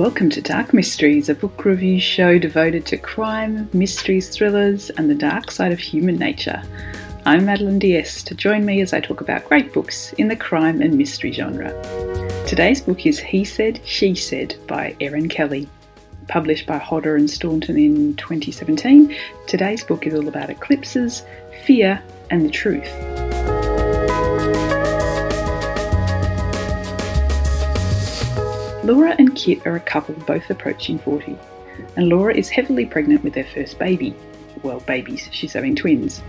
Welcome to Dark Mysteries, a book review show devoted to crime, mysteries, thrillers, and the dark side of human nature. I'm Madeline Diest. Join me as I talk about great books in the crime and mystery genre. Today's book is He Said, She Said by Erin Kelly. Published by Hodder and Stoughton in 2017, today's book is all about eclipses, fear, and the truth. Laura and Kit are a couple both approaching 40, and Laura is heavily pregnant with their first baby. Well, babies, she's having twins.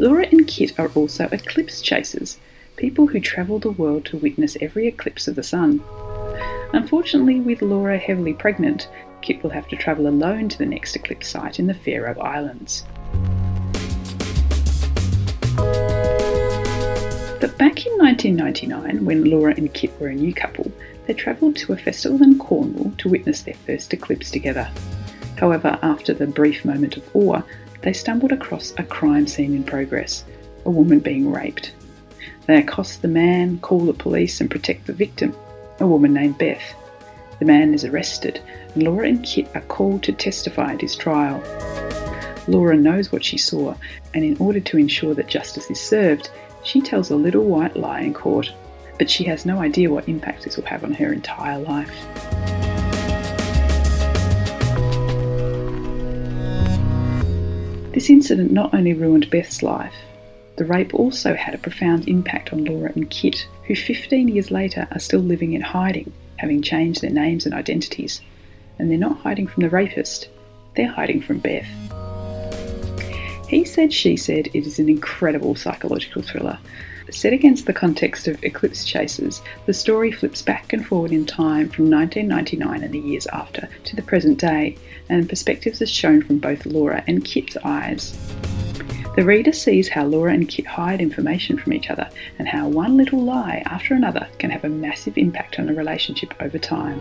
Laura and Kit are also eclipse chasers, people who travel the world to witness every eclipse of the sun. Unfortunately, with Laura heavily pregnant, Kit will have to travel alone to the next eclipse site in the Faroe Islands. Back in 1999, when Laura and Kit were a new couple, they travelled to a festival in Cornwall to witness their first eclipse together. However, after the brief moment of awe, they stumbled across a crime scene in progress a woman being raped. They accost the man, call the police, and protect the victim, a woman named Beth. The man is arrested, and Laura and Kit are called to testify at his trial. Laura knows what she saw, and in order to ensure that justice is served, she tells a little white lie in court but she has no idea what impact this will have on her entire life. This incident not only ruined Beth's life, the rape also had a profound impact on Laura and Kit, who 15 years later are still living in hiding, having changed their names and identities. And they're not hiding from the rapist, they're hiding from Beth. He Said, She Said it is an incredible psychological thriller Set against the context of Eclipse Chasers, the story flips back and forward in time from 1999 and the years after to the present day, and perspectives are shown from both Laura and Kit's eyes. The reader sees how Laura and Kit hide information from each other and how one little lie after another can have a massive impact on a relationship over time.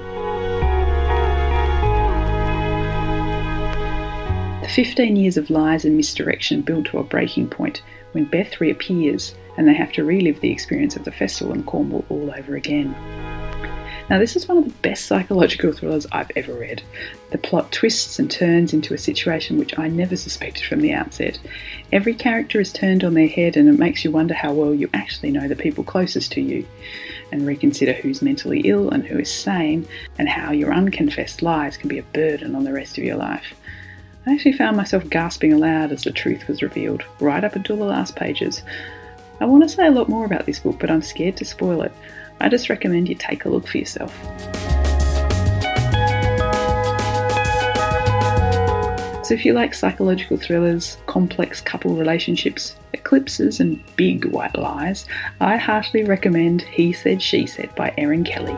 15 years of lies and misdirection build to a breaking point when Beth reappears and they have to relive the experience of the festival in Cornwall all over again. Now, this is one of the best psychological thrillers I've ever read. The plot twists and turns into a situation which I never suspected from the outset. Every character is turned on their head, and it makes you wonder how well you actually know the people closest to you, and reconsider who's mentally ill and who is sane, and how your unconfessed lies can be a burden on the rest of your life. I actually found myself gasping aloud as the truth was revealed, right up until the last pages. I want to say a lot more about this book, but I'm scared to spoil it. I just recommend you take a look for yourself. So, if you like psychological thrillers, complex couple relationships, eclipses, and big white lies, I heartily recommend He Said, She Said by Erin Kelly.